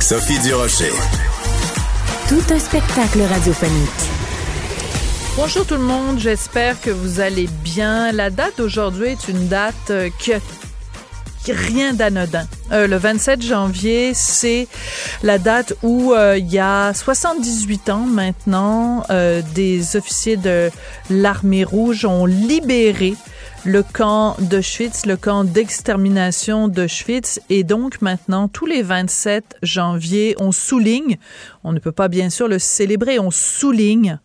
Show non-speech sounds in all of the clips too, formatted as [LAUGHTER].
Sophie Durocher. Tout un spectacle radiophonique. Bonjour tout le monde, j'espère que vous allez bien. La date d'aujourd'hui est une date euh, qui a rien d'anodin. Euh, le 27 janvier, c'est la date où euh, il y a 78 ans maintenant, des officiers de l'armée rouge ont libéré le camp d'Auschwitz, le camp d'extermination d'Auschwitz. Et donc maintenant, tous les 27 janvier, on souligne, on ne peut pas bien sûr le célébrer, on souligne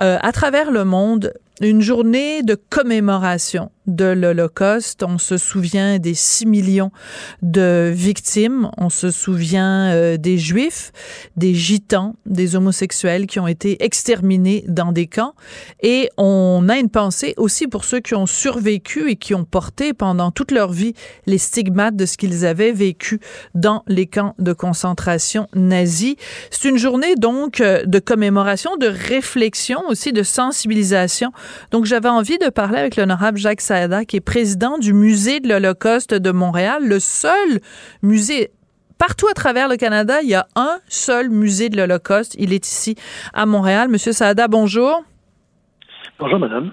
euh, à travers le monde une journée de commémoration de l'Holocauste. On se souvient des 6 millions de victimes. On se souvient euh, des Juifs, des Gitans, des homosexuels qui ont été exterminés dans des camps. Et on a une pensée aussi pour ceux qui ont survécu et qui ont porté pendant toute leur vie les stigmates de ce qu'ils avaient vécu dans les camps de concentration nazis. C'est une journée donc euh, de commémoration, de réflexion aussi, de sensibilisation. Donc j'avais envie de parler avec l'honorable Jacques qui est président du Musée de l'Holocauste de Montréal, le seul musée partout à travers le Canada, il y a un seul musée de l'Holocauste. Il est ici à Montréal. Monsieur Saada, bonjour. Bonjour, madame.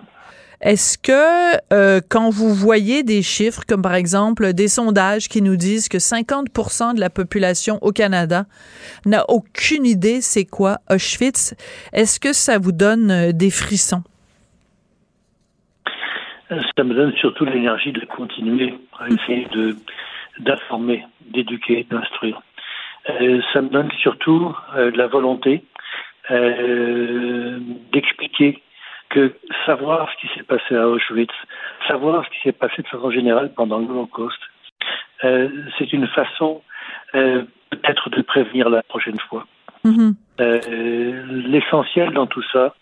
Est-ce que euh, quand vous voyez des chiffres, comme par exemple des sondages qui nous disent que 50% de la population au Canada n'a aucune idée c'est quoi Auschwitz, est-ce que ça vous donne euh, des frissons? Ça me donne surtout l'énergie de continuer à essayer de d'informer, d'éduquer, d'instruire. Euh, ça me donne surtout euh, la volonté euh, d'expliquer que savoir ce qui s'est passé à Auschwitz, savoir ce qui s'est passé de façon générale pendant l'Holocauste, c'est une façon peut-être de prévenir la prochaine fois. Mm-hmm. L'essentiel dans tout ça,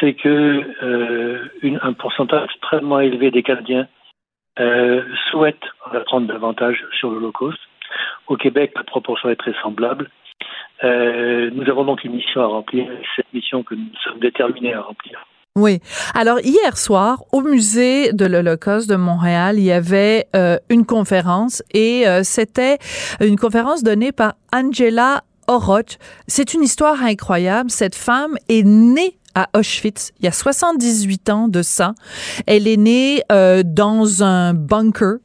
c'est que euh, une, un pourcentage extrêmement élevé des Canadiens euh, souhaitent en apprendre davantage sur l'Holocauste. Au Québec, la proportion est très semblable. Euh, nous avons donc une mission à remplir, cette mission que nous sommes déterminés à remplir. Oui. Alors hier soir, au musée de l'Holocauste de Montréal, il y avait euh, une conférence et euh, c'était une conférence donnée par Angela Oroch. C'est une histoire incroyable. Cette femme est née à Auschwitz il y a 78 ans de ça. Elle est née euh, dans un bunker.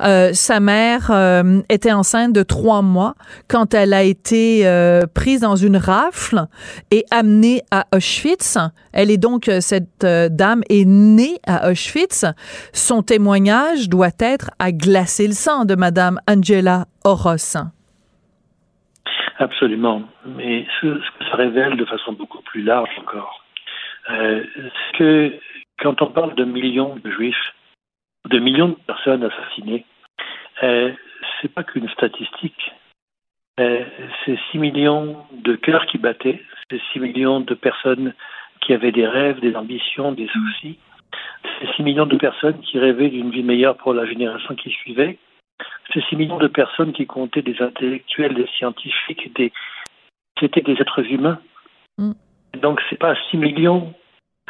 Euh, sa mère euh, était enceinte de trois mois quand elle a été prise dans une rafle et amenée à Auschwitz. Elle est donc, cette dame est née à Auschwitz. Son témoignage doit être à glacer le sang de Madame Angela Oros. Absolument. Mais ce, ce que ça révèle de façon beaucoup plus large encore, euh, que quand on parle de millions de juifs, de millions de personnes assassinées, euh, c'est pas qu'une statistique. Euh, c'est 6 millions de cœurs qui battaient, c'est 6 millions de personnes qui avaient des rêves, des ambitions, des soucis. C'est 6 millions de personnes qui rêvaient d'une vie meilleure pour la génération qui suivait. C'est 6 millions de personnes qui comptaient des intellectuels, des scientifiques, des... c'était des êtres humains. Mm. Donc c'est pas 6 millions,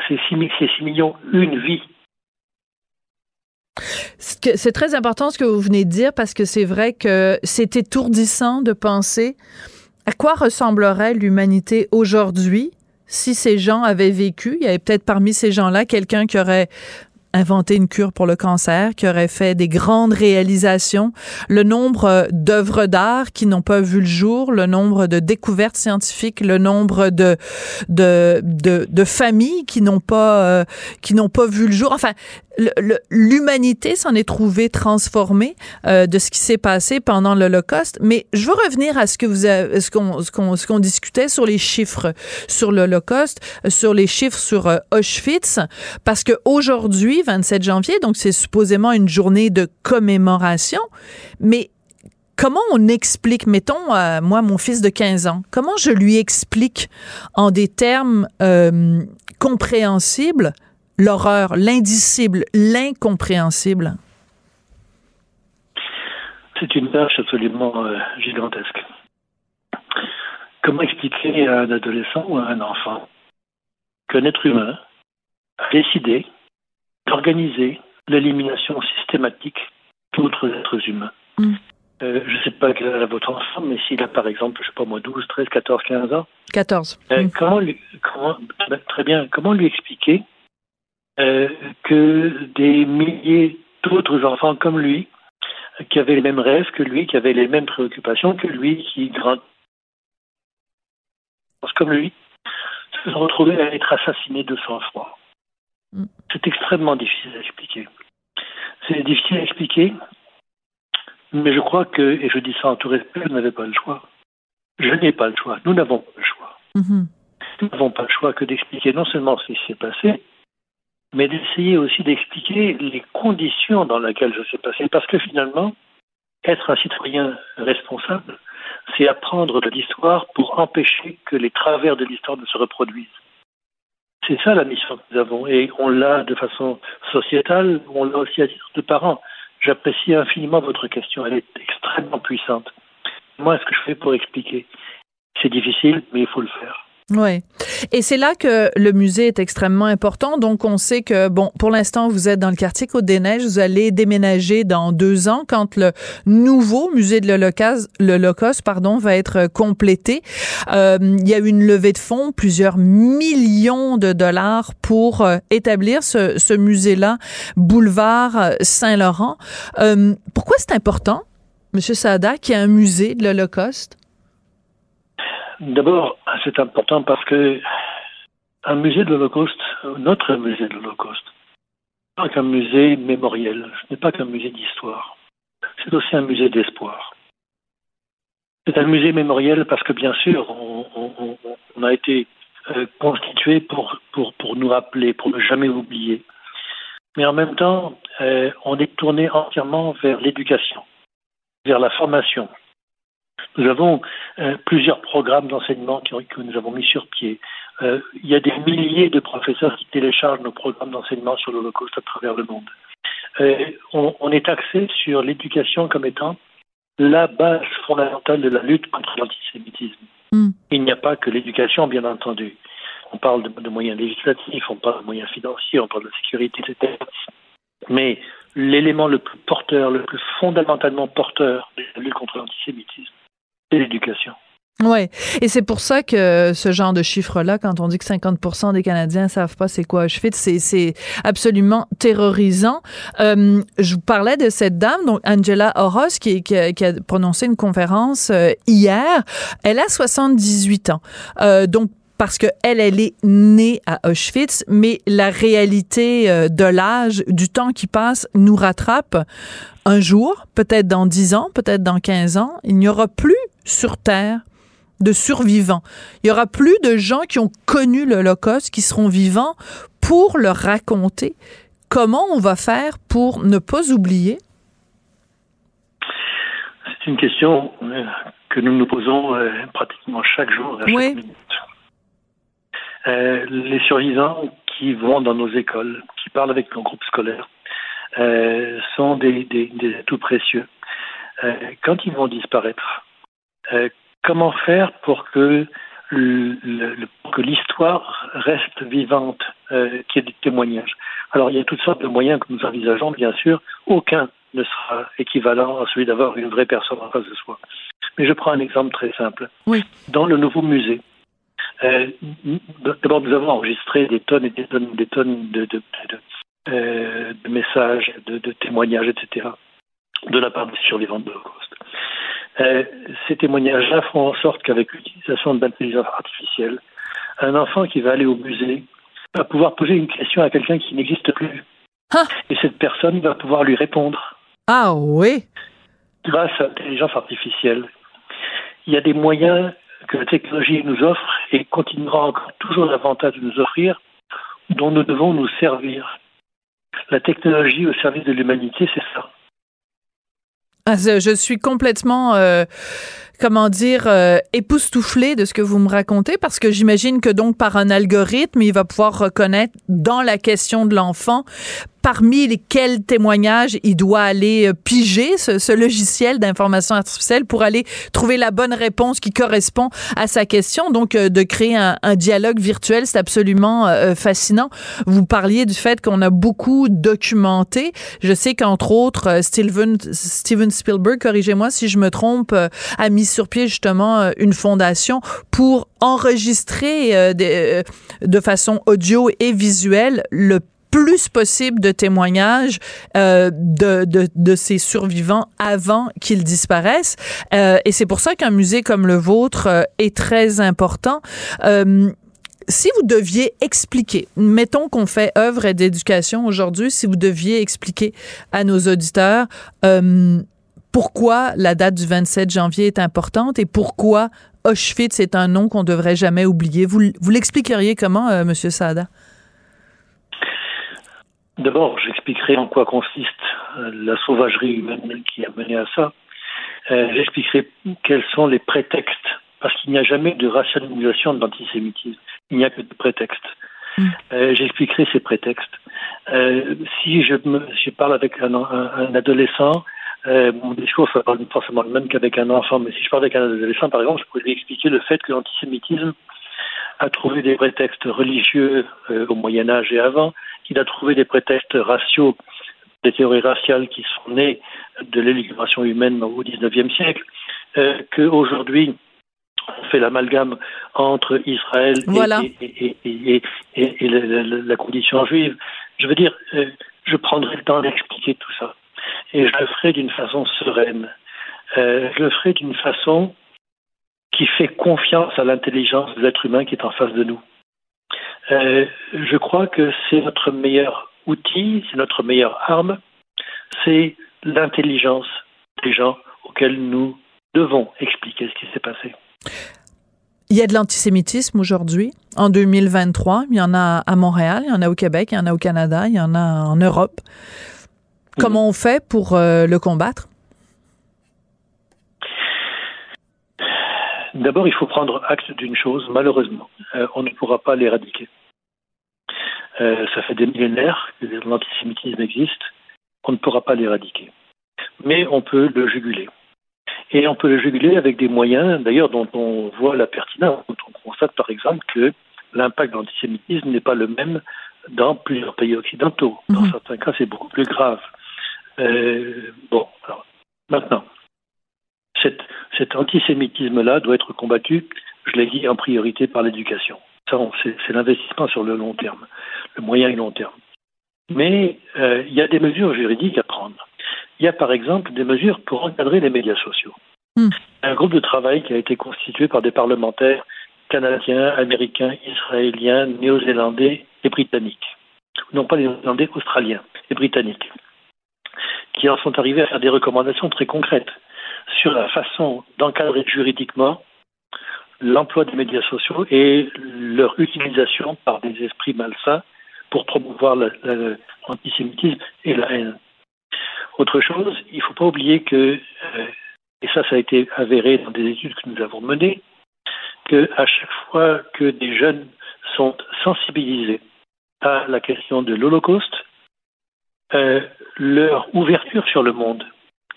c'est 6, 6 millions, une vie. C'est très important ce que vous venez de dire parce que c'est vrai que c'est étourdissant de penser à quoi ressemblerait l'humanité aujourd'hui si ces gens avaient vécu. Il y avait peut-être parmi ces gens-là quelqu'un qui aurait inventé une cure pour le cancer, qui aurait fait des grandes réalisations, le nombre euh, d'œuvres d'art qui n'ont pas vu le jour, le nombre de découvertes scientifiques, le nombre de de de, de familles qui n'ont pas euh, qui n'ont pas vu le jour. Enfin, l'humanité s'en est trouvée transformée euh, de ce qui s'est passé pendant l'Holocauste. Mais je veux revenir à ce que vous ce qu'on ce qu'on ce qu'on discutait sur les chiffres sur l'Holocauste, sur les chiffres sur euh, Auschwitz, parce que aujourd'hui, 27 janvier, donc c'est supposément une journée de commémoration, mais comment on explique, mettons, euh, moi, mon fils de 15 ans, comment je lui explique en des termes euh, compréhensibles l'horreur, l'indicible, l'incompréhensible? C'est une tâche absolument euh, gigantesque. Comment expliquer à un adolescent ou à un enfant qu'un être humain a décidé d'organiser l'élimination systématique d'autres êtres humains? Mm. euh, Je ne sais pas quel est votre enfant, mais s'il a par exemple, je ne sais pas moi, 12, 13, 14, 15 ans. 14. Euh, mm. comment, lui, comment ben, Très bien. Comment lui expliquer euh, que des milliers d'autres enfants comme lui, qui avaient les mêmes rêves que lui, qui avaient les mêmes préoccupations que lui, qui grandissent comme lui, se sont retrouvés à être assassinés de sang-froid. Mm. C'est extrêmement difficile à expliquer. C'est difficile à expliquer, mais je crois que, et je dis ça en tout respect, vous n'avez pas le choix. Je n'ai pas le choix. Nous n'avons pas le choix. Mm-hmm. Nous n'avons pas le choix que d'expliquer non seulement ce qui s'est passé, mais d'essayer aussi d'expliquer les conditions dans lesquelles ça s'est passé. Parce que finalement, être un citoyen responsable, c'est apprendre de l'histoire pour empêcher que les travers de l'histoire ne se reproduisent. C'est ça la mission que nous avons. Et on l'a de façon sociétale, on l'a aussi à titre de parents. J'apprécie infiniment votre question. Elle est extrêmement puissante. Moi, ce que je fais pour expliquer, c'est difficile, mais il faut le faire. Oui. Et c'est là que le musée est extrêmement important. Donc, on sait que, bon, pour l'instant, vous êtes dans le quartier Côte-des-Neiges. Vous allez déménager dans deux ans quand le nouveau musée de l'Holocauste, pardon, va être complété. Euh, il y a eu une levée de fonds, plusieurs millions de dollars pour euh, établir ce, ce musée-là, boulevard Saint-Laurent. Euh, pourquoi c'est important, Monsieur Saada, qu'il y ait un musée de l'Holocauste? D'abord, c'est important parce que un musée de l'Holocauste, notre musée de l'Holocauste, n'est pas qu'un musée mémoriel, ce n'est pas qu'un musée d'histoire, c'est aussi un musée d'espoir. C'est un musée mémoriel parce que bien sûr, on, a été euh, constitué pour, nous rappeler, pour ne jamais oublier. Mais en même temps, euh, on est tourné entièrement vers l'éducation, vers la formation, nous avons euh, plusieurs programmes d'enseignement que nous avons mis sur pied. Euh, il y a des milliers de professeurs qui téléchargent nos programmes d'enseignement sur l'Holocauste à travers le monde. Euh, on, on, est axé sur l'éducation comme étant la base fondamentale de la lutte contre l'antisémitisme. Mm. Il n'y a pas que l'éducation, bien entendu. On parle de, de, moyens législatifs, on parle de moyens financiers, on parle de sécurité, etc. Mais l'élément le plus porteur, le plus fondamentalement porteur de la lutte contre l'antisémitisme, l'éducation. Oui, et c'est pour ça que ce genre de chiffre-là, quand on dit que 50% des Canadiens savent pas c'est quoi Auschwitz, c'est absolument terrorisant. Euh, je vous parlais de cette dame, donc Angela Horos, qui, a prononcé une conférence euh, hier. Elle a 78 ans. Euh, donc parce que elle, elle est née à Auschwitz, mais la réalité euh, de l'âge, du temps qui passe, nous rattrape. Un jour, peut-être dans 10 ans, peut-être dans 15 ans, il n'y aura plus sur Terre de survivants. Il y aura plus de gens qui ont connu l'Holocauste, qui seront vivants pour le raconter. Comment on va faire pour ne pas oublier? C'est une question euh, que nous nous posons euh, pratiquement chaque jour, à chaque oui. minute. Euh, les survivants qui vont dans nos écoles, qui parlent avec nos groupes scolaires, euh, sont des, des, des atouts précieux. Euh, quand ils vont disparaître, comment faire pour que le, le, que l'histoire reste vivante, euh, qu'il y ait des témoignages? Alors il y a toutes sortes de moyens que nous envisageons, bien sûr. Aucun ne sera équivalent à celui d'avoir une vraie personne en face de soi. Mais je prends un exemple très simple. Oui. Dans le nouveau musée, euh, D'abord, nous avons enregistré des tonnes et des tonnes, des tonnes de, de, de, euh, de messages, de, témoignages, etc., de la part des survivants de l'Holocauste. Euh, ces témoignages-là font en sorte qu'avec l'utilisation de l'intelligence artificielle, un enfant qui va aller au musée va pouvoir poser une question à quelqu'un qui n'existe plus. Ah. Et cette personne va pouvoir lui répondre. Ah oui. Grâce à l'intelligence artificielle. Il y a des moyens que la technologie nous offre et continuera encore toujours davantage de nous offrir, dont nous devons nous servir. La technologie au service de l'humanité, c'est ça. Ah, je suis complètement euh, comment dire, euh, époustouflé de ce que vous me racontez, parce que j'imagine que donc par un algorithme, il va pouvoir reconnaître dans la question de l'enfant parmi lesquels témoignages il doit aller euh, piger ce, logiciel d'information artificielle pour aller trouver la bonne réponse qui correspond à sa question. Donc, euh, de créer un, dialogue virtuel, c'est absolument euh, fascinant. Vous parliez du fait qu'on a beaucoup documenté. Je sais qu'entre autres, Steven, Steven Spielberg, corrigez-moi si je me trompe, a mis sur pied justement une fondation pour enregistrer de façon audio et visuelle le plus possible de témoignages euh, de, de, de, ces survivants avant qu'ils disparaissent. Euh, et c'est pour ça qu'un musée comme le vôtre euh, est très important. Si vous deviez expliquer, mettons qu'on fait œuvre d'éducation aujourd'hui, si vous deviez expliquer à nos auditeurs pourquoi la date du 27 janvier est importante et pourquoi Auschwitz est un nom qu'on devrait jamais oublier, vous, vous l'expliqueriez comment, euh, Monsieur Sada? D'abord, j'expliquerai en quoi consiste euh, la sauvagerie humaine qui a mené à ça. Euh, j'expliquerai quels sont les prétextes, parce qu'il n'y a jamais de rationalisation de l'antisémitisme. Il n'y a que de prétextes. Mm. Euh, j'expliquerai ces prétextes. si je, me, je, parle avec un, un, adolescent, mon discours ne sera pas forcément le même qu'avec un enfant, mais si je parle avec un adolescent, par exemple, je pourrais lui expliquer le fait que l'antisémitisme a trouvé des prétextes religieux au Moyen Âge et avant, qu'il a trouvé des prétextes raciaux, des théories raciales qui sont nées de l'élévation humaine au XIXe siècle, euh, qu'aujourd'hui, on fait l'amalgame entre Israël et, et, et, la, condition juive. Je veux dire, euh, je prendrai le temps d'expliquer tout ça. Et je le ferai d'une façon sereine. Euh, je le ferai d'une façon qui fait confiance à l'intelligence de l'être humain qui est en face de nous. Euh, je crois que c'est notre meilleur outil, c'est notre meilleure arme, c'est l'intelligence des gens auxquels nous devons expliquer ce qui s'est passé. Il y a de l'antisémitisme aujourd'hui, en 2023. Il y en a à Montréal, il y en a au Québec, il y en a au Canada, il y en a en Europe. Comment on fait pour euh, le combattre? D'abord, il faut prendre acte d'une chose, malheureusement, euh, on ne pourra pas l'éradiquer. Euh, ça fait des millénaires que l'antisémitisme existe, on ne pourra pas l'éradiquer. Mais on peut le juguler. Et on peut le juguler avec des moyens, d'ailleurs, dont on voit la pertinence. on constate, par exemple, que l'impact de l'antisémitisme n'est pas le même dans plusieurs pays occidentaux. Dans mhm. certains cas, c'est beaucoup plus grave. Euh, bon, alors, maintenant, cet antisémitisme-là doit être combattu, je l'ai dit, en priorité par l'éducation. Ça, c'est l'investissement sur le long terme, le moyen et long terme. Mais euh, il y a des mesures juridiques à prendre. Il y a par exemple des mesures pour encadrer les médias sociaux. Hmm. Un groupe de travail qui a été constitué par des parlementaires canadiens, américains, israéliens, néo-zélandais et britanniques. Non pas les néo-zélandais, australiens et britanniques. Qui en sont arrivés à faire des recommandations très concrètes sur la façon d'encadrer juridiquement l'emploi des médias sociaux et leur utilisation par des esprits malsains pour promouvoir l'antisémitisme et la haine. Autre chose, il ne faut pas oublier que, euh, et ça, ça a été avéré dans des études que nous avons menées, qu'à chaque fois que des jeunes sont sensibilisés à la question de l'Holocauste, euh, leur ouverture sur le monde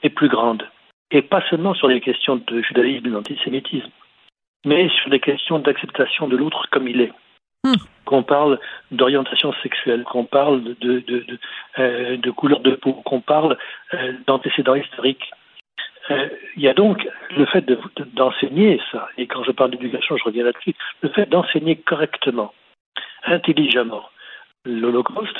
est plus grande et pas seulement sur les questions de judaïsme et d'antisémitisme, mais sur les questions d'acceptation de l'autre comme il est. Hmm. Qu'on parle d'orientation sexuelle, qu'on parle de, de, de, euh, de, couleur de peau, qu'on parle euh, d'antécédents historiques. Euh, il y a donc le fait d'enseigner ça, et quand je parle d'éducation, je reviens là-dessus, le fait d'enseigner correctement, intelligemment l'Holocauste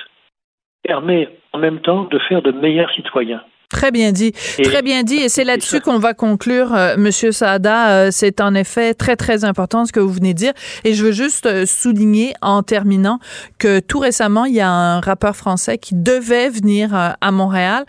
permet en même temps de faire de meilleurs citoyens. Très bien dit. très bien dit. Et c'est là-dessus qu'on va conclure, euh, Monsieur Saada. Euh, c'est en effet très, très important ce que vous venez de dire. Et je veux juste euh, souligner en terminant que tout récemment, il y a un rappeur français qui devait venir à Montréal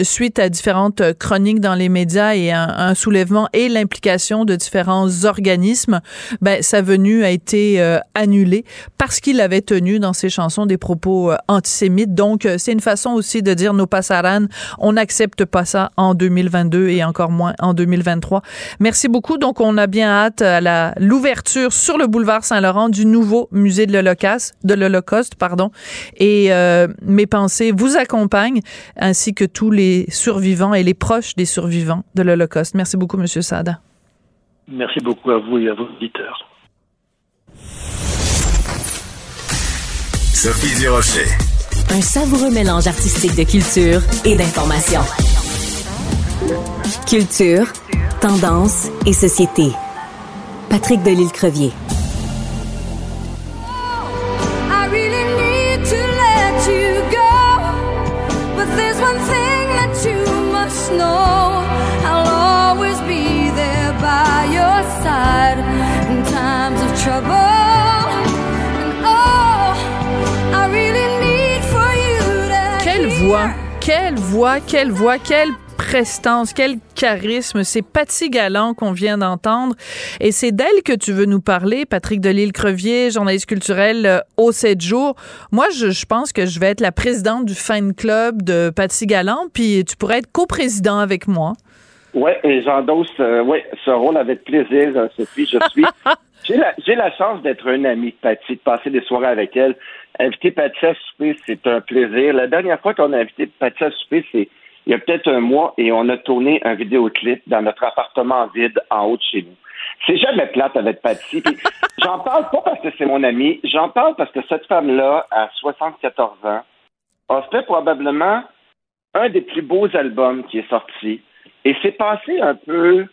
suite à différentes chroniques dans les médias et un, soulèvement et l'implication de différents organismes. Ben, sa venue a été annulée parce qu'il avait tenu dans ses chansons des propos antisémites. Donc, c'est une façon aussi de dire nos passaranes On n'accepte pas ça en 2022 et encore moins en 2023. Merci beaucoup. Donc, on a bien hâte à l'ouverture sur le boulevard Saint-Laurent du nouveau musée de l'Holocauste, de l'Holocauste, pardon. Et euh, mes pensées vous accompagnent, ainsi que tous les survivants et les proches des survivants de l'Holocauste. Merci beaucoup, Monsieur Sada. Merci beaucoup à vous et à vos auditeurs. Sophie Durocher. Un savoureux mélange artistique de culture et d'information. Culture, tendance et société. Patrick Delisle-Crevier. Quelle voix, quelle voix, quelle prestance, quel charisme. C'est Patty Galland qu'on vient d'entendre. Et c'est d'elle que tu veux nous parler, Patrick Delisle-Crevier, journaliste culturel euh, au 7 jours. Moi, je, pense que je vais être la présidente du fan club de Patty Galland, puis tu pourrais être coprésident avec moi. Oui, et j'endosse euh, ouais, ce rôle avec plaisir, euh, Sophie. Je suis. [LAUGHS] j'ai la, la, chance d'être un ami de Patty, de passer des soirées avec elle. Inviter Patsy à souper, c'est un plaisir. La dernière fois qu'on a invité Patsy à souper, c'est il y a peut-être un mois et on a tourné un vidéoclip dans notre appartement vide en haut de chez nous. C'est jamais plate avec Patsy. [LAUGHS] j'en parle pas parce que c'est mon ami, j'en parle parce que cette femme-là, à 74 ans, a fait probablement un des plus beaux albums qui est sorti. Et c'est passé un peu.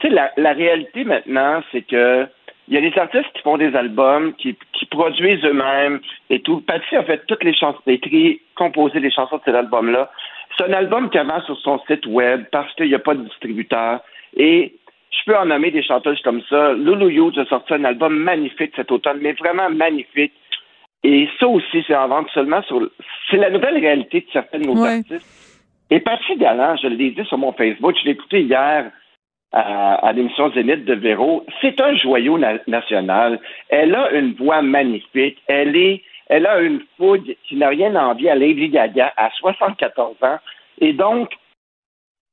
Tu sais, la, la réalité maintenant, c'est que il y a des artistes qui font des albums, qui, qui produisent eux-mêmes et tout. Patsy a fait toutes les chansons, écrit, composé les chansons de cet album-là. C'est un album qui avance sur son site web parce qu'il n'y a pas de distributeur. Et je peux en nommer des chanteuses comme ça. Lulu Hughes a sorti un album magnifique cet automne, mais vraiment magnifique. Et ça aussi, c'est en vente seulement sur. C'est la nouvelle réalité de certains de nos artistes. Et Patsy Galland, je l'ai dit sur mon Facebook, je l'ai écouté hier à, l'émission Zénith de Véro. C'est un joyau national. Elle a une voix magnifique. Elle est, elle a une fougue qui n'a rien envie à Lady Gaga à 74 ans. Et donc,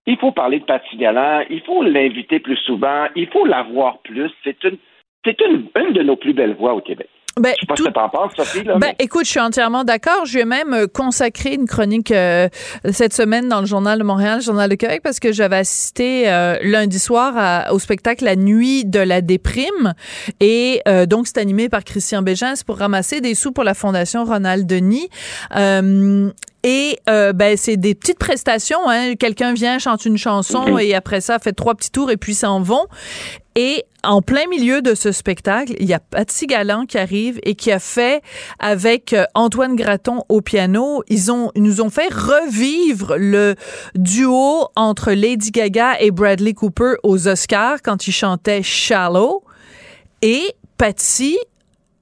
il faut parler de Patsy Galland, il faut l'inviter plus souvent, il faut la voir plus. C'est une, c'est une, une de nos plus belles voix au Québec. Ben, je sais pas ce que t'en penses, Sophie. Là, ben, écoute, je suis entièrement d'accord. Je vais même euh, consacrer une chronique euh, cette semaine dans le Journal de Montréal, le Journal de Québec, parce que j'avais assisté euh, lundi soir au spectacle La Nuit de la déprime. Et donc, c'est animé par Christian Bégin. pour ramasser des sous pour la Fondation Ronald Denis. Et euh, ben c'est des petites prestations. Hein. Quelqu'un vient, chante une chanson et après ça fait trois petits tours et puis s'en vont. Et en plein milieu de ce spectacle, il y a Patsy Galland qui arrive et qui a fait avec euh, Antoine Graton au piano. Ils ont ils nous ont fait revivre le duo entre Lady Gaga et Bradley Cooper aux Oscars quand ils chantaient Shallow. Et Patsy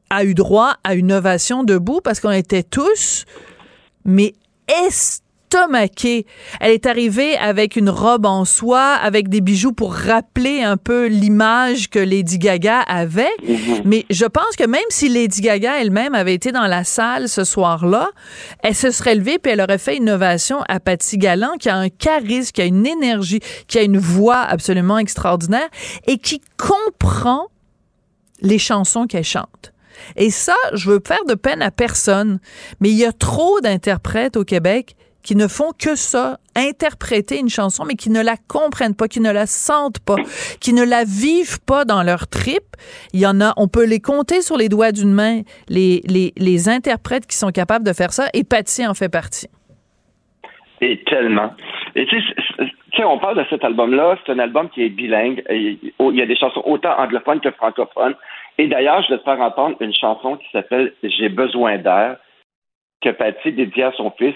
a eu droit à une ovation debout parce qu'on était tous mais estomaquée. Elle est arrivée avec une robe en soie, avec des bijoux pour rappeler un peu l'image que Lady Gaga avait. Mhm. Mais je pense que même si Lady Gaga elle-même avait été dans la salle ce soir-là, elle se serait levée puis elle aurait fait une ovation à Patty Galland qui a un charisme, qui a une énergie, qui a une voix absolument extraordinaire et qui comprend les chansons qu'elle chante. Et ça, je veux faire de peine à personne, mais il y a trop d'interprètes au Québec qui ne font que ça, interpréter une chanson, mais qui ne la comprennent pas, qui ne la sentent pas, qui ne la vivent pas dans leur trip. Il y en a, on peut les compter sur les doigts d'une main, les, les, les interprètes qui sont capables de faire ça, et Patty en fait partie. Et tellement. Et tu sais, on parle de cet album-là, c'est un album qui est bilingue. Il y a des chansons autant anglophones que francophones. Et d'ailleurs, je vais te faire entendre une chanson qui s'appelle J'ai besoin d'air, que Patty dédie à son fils.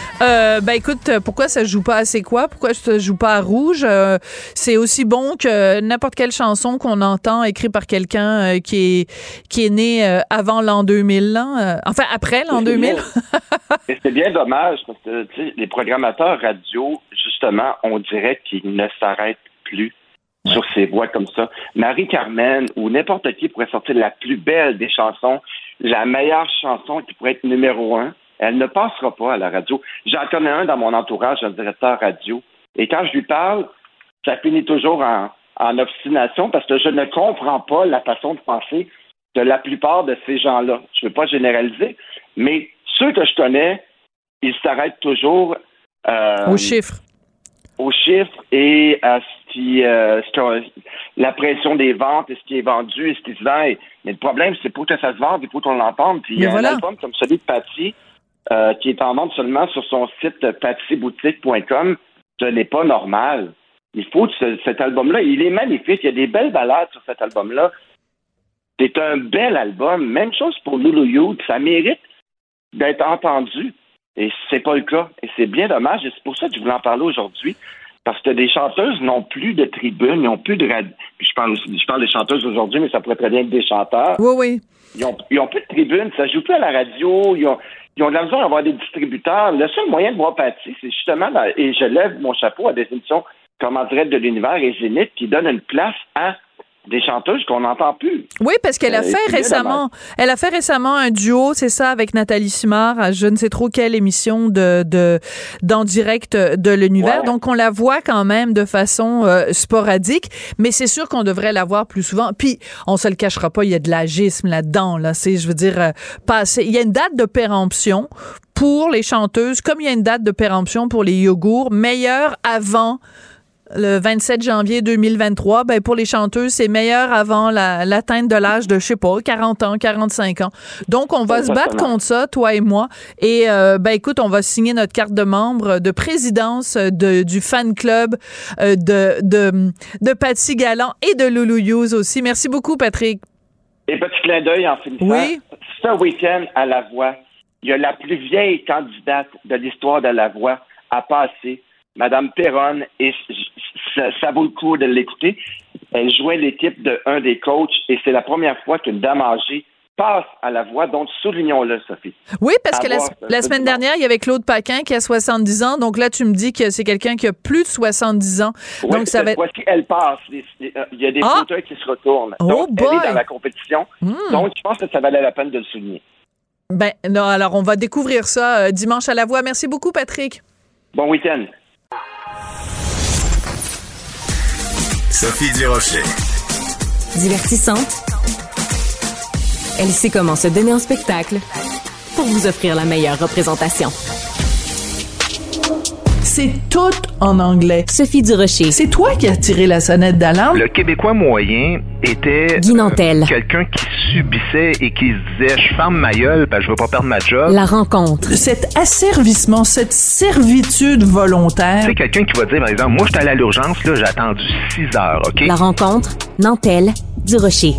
Euh, ben écoute, pourquoi ça joue pas à C'est quoi? Pourquoi ça joue pas à Rouge? Euh, c'est aussi bon que n'importe quelle chanson qu'on entend écrite par quelqu'un euh, qui est qui est né avant l'an 2000, enfin après l'an 2000. Et c'est bien dommage parce que les programmateurs radio, justement, on dirait qu'ils ne s'arrêtent plus sur ces voix comme ça. Marie-Carmen ou n'importe qui pourrait sortir la plus belle des chansons, la meilleure chanson qui pourrait être numéro un. Elle ne passera pas à la radio. J'en connais un dans mon entourage, un directeur radio. Et quand je lui parle, ça finit toujours en, en obstination parce que je ne comprends pas la façon de penser de la plupart de ces gens-là. Je ne veux pas généraliser, mais ceux que je connais, ils s'arrêtent toujours euh, aux chiffres aux chiffres et à ce qui, euh, la pression des ventes et ce qui est vendu et ce qui se vend. mais le problème, c'est pour que ça se vende, il faut qu'on l'entende. Puis il y a un album comme celui de Patty euh, qui est en vente seulement sur son site pattyboutique.com. Ce n'est pas normal. Il faut cet album-là, il est magnifique. Il y a des belles balades sur cet album-là. C'est un bel album. Même chose pour Lulu Youth. Ça mérite d'être entendu. Et c'est pas le cas. Et c'est bien dommage. Et c'est pour ça que je voulais en parler aujourd'hui. Parce que des chanteuses n'ont plus de tribune, n'ont plus de radio. Je parle, je parle des chanteuses aujourd'hui, mais ça pourrait très bien être des chanteurs. Oui, oui. Ils n'ont ont plus de tribune, ça joue plus à la radio, ils ont, ils ont de la besoin d'avoir des distributeurs. Le seul moyen de voir Patty, c'est justement, et je lève mon chapeau à des émissions comme en direct de l'univers et Zénith qui donnent une place à des chanteuses qu'on n'entend plus. Oui, parce qu'elle a euh, fait récemment, elle a fait récemment un duo, c'est ça, avec Nathalie Simard, à je ne sais trop quelle émission de, de d'en direct de l'univers. Donc on la voit quand même de façon euh, sporadique, mais c'est sûr qu'on devrait la voir plus souvent. Puis on se le cachera pas, il y a de l'agisme là-dedans. Là, c'est, je veux dire, euh, passer. Il y a une date de péremption pour les chanteuses, comme il y a une date de péremption pour les yogourts, meilleure avant le 27 janvier 2023, ben pour les chanteuses, c'est meilleur avant l'atteinte de l'âge de, je sais pas, 40 ans, 45 ans. Donc, on va se battre contre ça, toi et moi. Et, euh, ben écoute, on va signer notre carte de membre de présidence de, du fan club euh, de, de, de Patsy Galland et de Loulou Hughes aussi. Merci beaucoup, Patrick. Et petit clin d'œil en finissant. Oui. Ce week-end, à La Voix, il y a la plus vieille candidate de l'histoire de La Voix à passer Madame Perron, et ça, vaut le coup de l'écouter. Elle jouait l'équipe de un des coachs et c'est la première fois qu'une dame âgée passe à la voix, donc soulignons-le, Sophie. Oui, parce que la, semaine dernière, il y avait Claude Paquin qui a 70 ans, donc là, tu me dis que c'est quelqu'un qui a plus de 70 ans. donc ça va être... elle passe. Il y a des ah! fauteuils qui se retournent. Oh donc, elle est dans la compétition. Hmm. Donc, je pense que ça valait la peine de le souligner. Ben, non, alors on va découvrir ça euh, dimanche à la voix. Merci beaucoup, Patrick. Bon week-end. Sophie Durocher. Divertissante. Elle sait comment se donner en spectacle pour vous offrir la meilleure représentation. C'est tout en anglais. Sophie Durocher. C'est toi qui as tiré la sonnette d'alarme? Le Québécois moyen était euh, quelqu'un qui subissait et qui se disait je ferme ma gueule parce que je veux pas perdre ma job. La rencontre. Cet asservissement, cette servitude volontaire. C'est quelqu'un qui va dire par exemple moi j'étais à l'urgence là, j'ai attendu 6 heures, OK? La rencontre Nantel Durocher.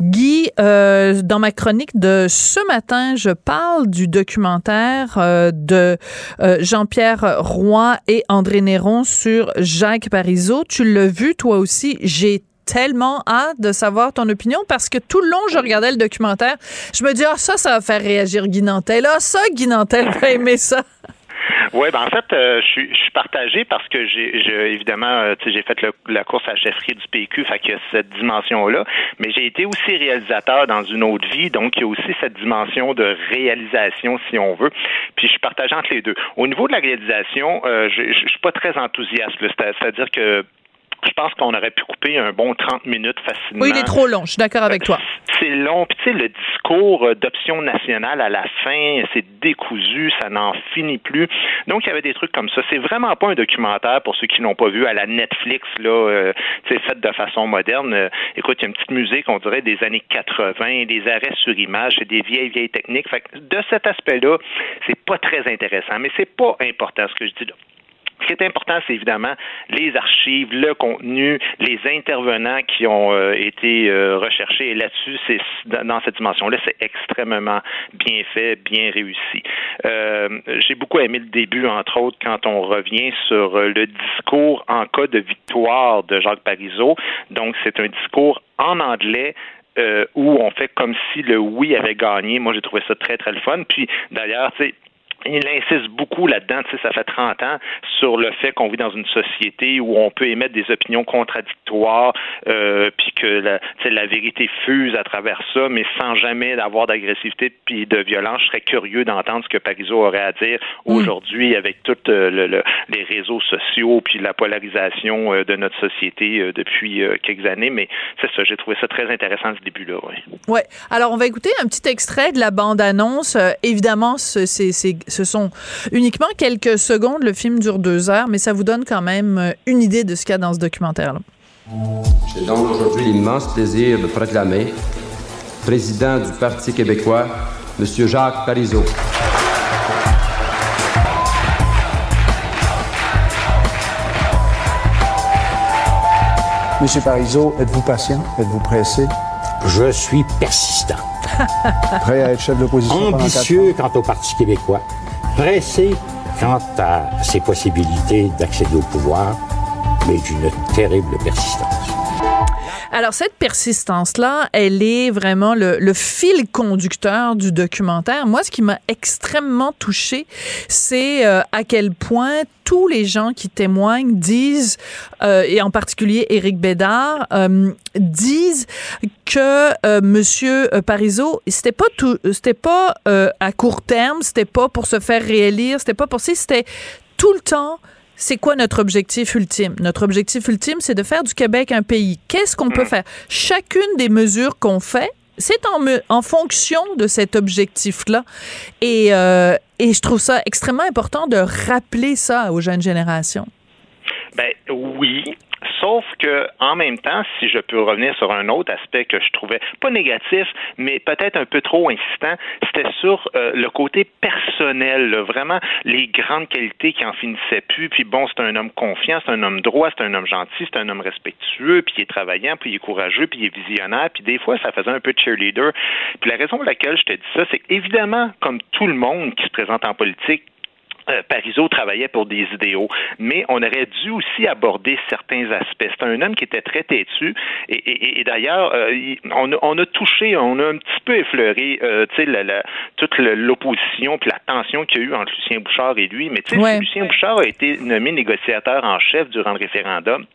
Guy, euh, dans ma chronique de ce matin, je parle du documentaire euh, de euh, Jean-Pierre Roy et André Néron sur Jacques Parizeau. Tu l'as vu toi aussi. J'ai tellement hâte de savoir ton opinion parce que tout le long, je regardais le documentaire. Je me dis, ah, ça, ça va faire réagir Guy Nantel. Ah, ça, Guy Nantel va aimer ça. Oui, ben en fait, euh, je, suis, partagé parce que j'ai évidemment, euh, j'ai fait la course à la chefferie du PQ, fait qu'il y a cette dimension-là, mais j'ai été aussi réalisateur dans une autre vie, donc il y a aussi cette dimension de réalisation, si on veut. Puis je suis partagé entre les deux. Au niveau de la réalisation, euh, je, suis pas très enthousiaste. C'est-à-dire que je pense qu'on aurait pu couper un bon 30 minutes facilement. Oui, il est trop long, je suis d'accord avec toi. C'est long. Puis tu sais, le discours euh, d'option nationale à la fin, c'est décousu, ça n'en finit plus. Donc, il y avait des trucs comme ça. C'est vraiment pas un documentaire, pour ceux qui l'ont pas vu, à la Netflix, là, euh, tu fait de façon moderne. Euh, écoute, il y a une petite musique, on dirait, des années 80, des arrêts sur image, c'est des vieilles, vieilles techniques. Fait que de cet aspect-là, c'est pas très intéressant, mais c'est pas important ce que je dis là. Ce qui est important, c'est évidemment les archives, le contenu, les intervenants qui ont euh, été euh, recherchés. Et là-dessus, c'est dans cette dimension-là, c'est extrêmement bien fait, bien réussi. Euh, j'ai beaucoup aimé le début, entre autres, quand on revient sur le discours en cas de victoire de Jacques Parizeau. Donc, c'est un discours en anglais où on fait comme si le oui avait gagné. Moi, j'ai trouvé ça très, très le fun. Puis, d'ailleurs, tu il insiste beaucoup là-dedans, tu sais, ça fait 30 ans, sur le fait qu'on vit dans une société où on peut émettre des opinions contradictoires, euh, puis que la, la vérité fuse à travers ça, mais sans jamais avoir d'agressivité puis de violence. Je serais curieux d'entendre ce que Parizeau aurait à dire mm. aujourd'hui avec tous euh, le, les réseaux sociaux puis la polarisation euh, de notre société depuis quelques années. Mais c'est ça, j'ai trouvé ça très intéressant ce début-là. Oui. Ouais. Alors on va écouter un petit extrait de la bande-annonce. évidemment, c'est ce sont uniquement quelques secondes. Le film dure deux heures, mais ça vous donne quand même euh, une idée de ce qu'il y a dans ce documentaire-là. J'ai donc aujourd'hui l'immense plaisir de proclamer président du Parti québécois, M. Jacques Parizeau. Monsieur Parizeau, êtes-vous patient? Êtes-vous pressé? Je suis persistant. [LAUGHS] Prêt à être chef de l'opposition? Ambitieux quant au Parti québécois pressé quant à ses possibilités d'accéder au pouvoir, mais d'une terrible persistance. Alors, cette persistance-là, elle est vraiment le, fil conducteur du documentaire. Moi, ce qui m'a extrêmement touché, c'est euh, à quel point tous les gens qui témoignent disent, euh, et en particulier Éric Bédard, euh, disent que Monsieur Parizeau, c'était pas tout, c'était pas à court terme, c'était pas pour se faire réélire, c'était pas pour ça, c'était tout le temps c'est quoi notre objectif ultime? Notre objectif ultime, c'est de faire du Québec un pays. Qu'est-ce qu'on peut mm. faire? Chacune des mesures qu'on fait, c'est en, en, fonction de cet objectif-là. Et, euh, et je trouve ça extrêmement important de rappeler ça aux jeunes générations. Ben oui, Sauf que, en même temps, si je peux revenir sur un autre aspect que je trouvais pas négatif, mais peut-être un peu trop insistant, c'était sur euh, le côté personnel, vraiment les grandes qualités qui en finissaient plus. Puis bon, c'est un homme confiant, c'est un homme droit, c'est un homme gentil, c'est un homme respectueux, puis il est travaillant, puis il est courageux, puis il est visionnaire. Puis des fois, ça faisait un peu de cheerleader. Puis la raison pour laquelle je te dis ça, c'est évidemment, comme tout le monde qui se présente en politique, euh, Parizeau travaillait pour des idéaux, mais on aurait dû aussi aborder certains aspects. C'est un homme qui était très têtu, et, d'ailleurs, euh, on, a touché, on a un petit peu effleuré, euh, la, toute l'opposition puis la tension qu'il y a eu entre Lucien Bouchard et lui. Mais Lucien Bouchard a été nommé négociateur en chef durant le référendum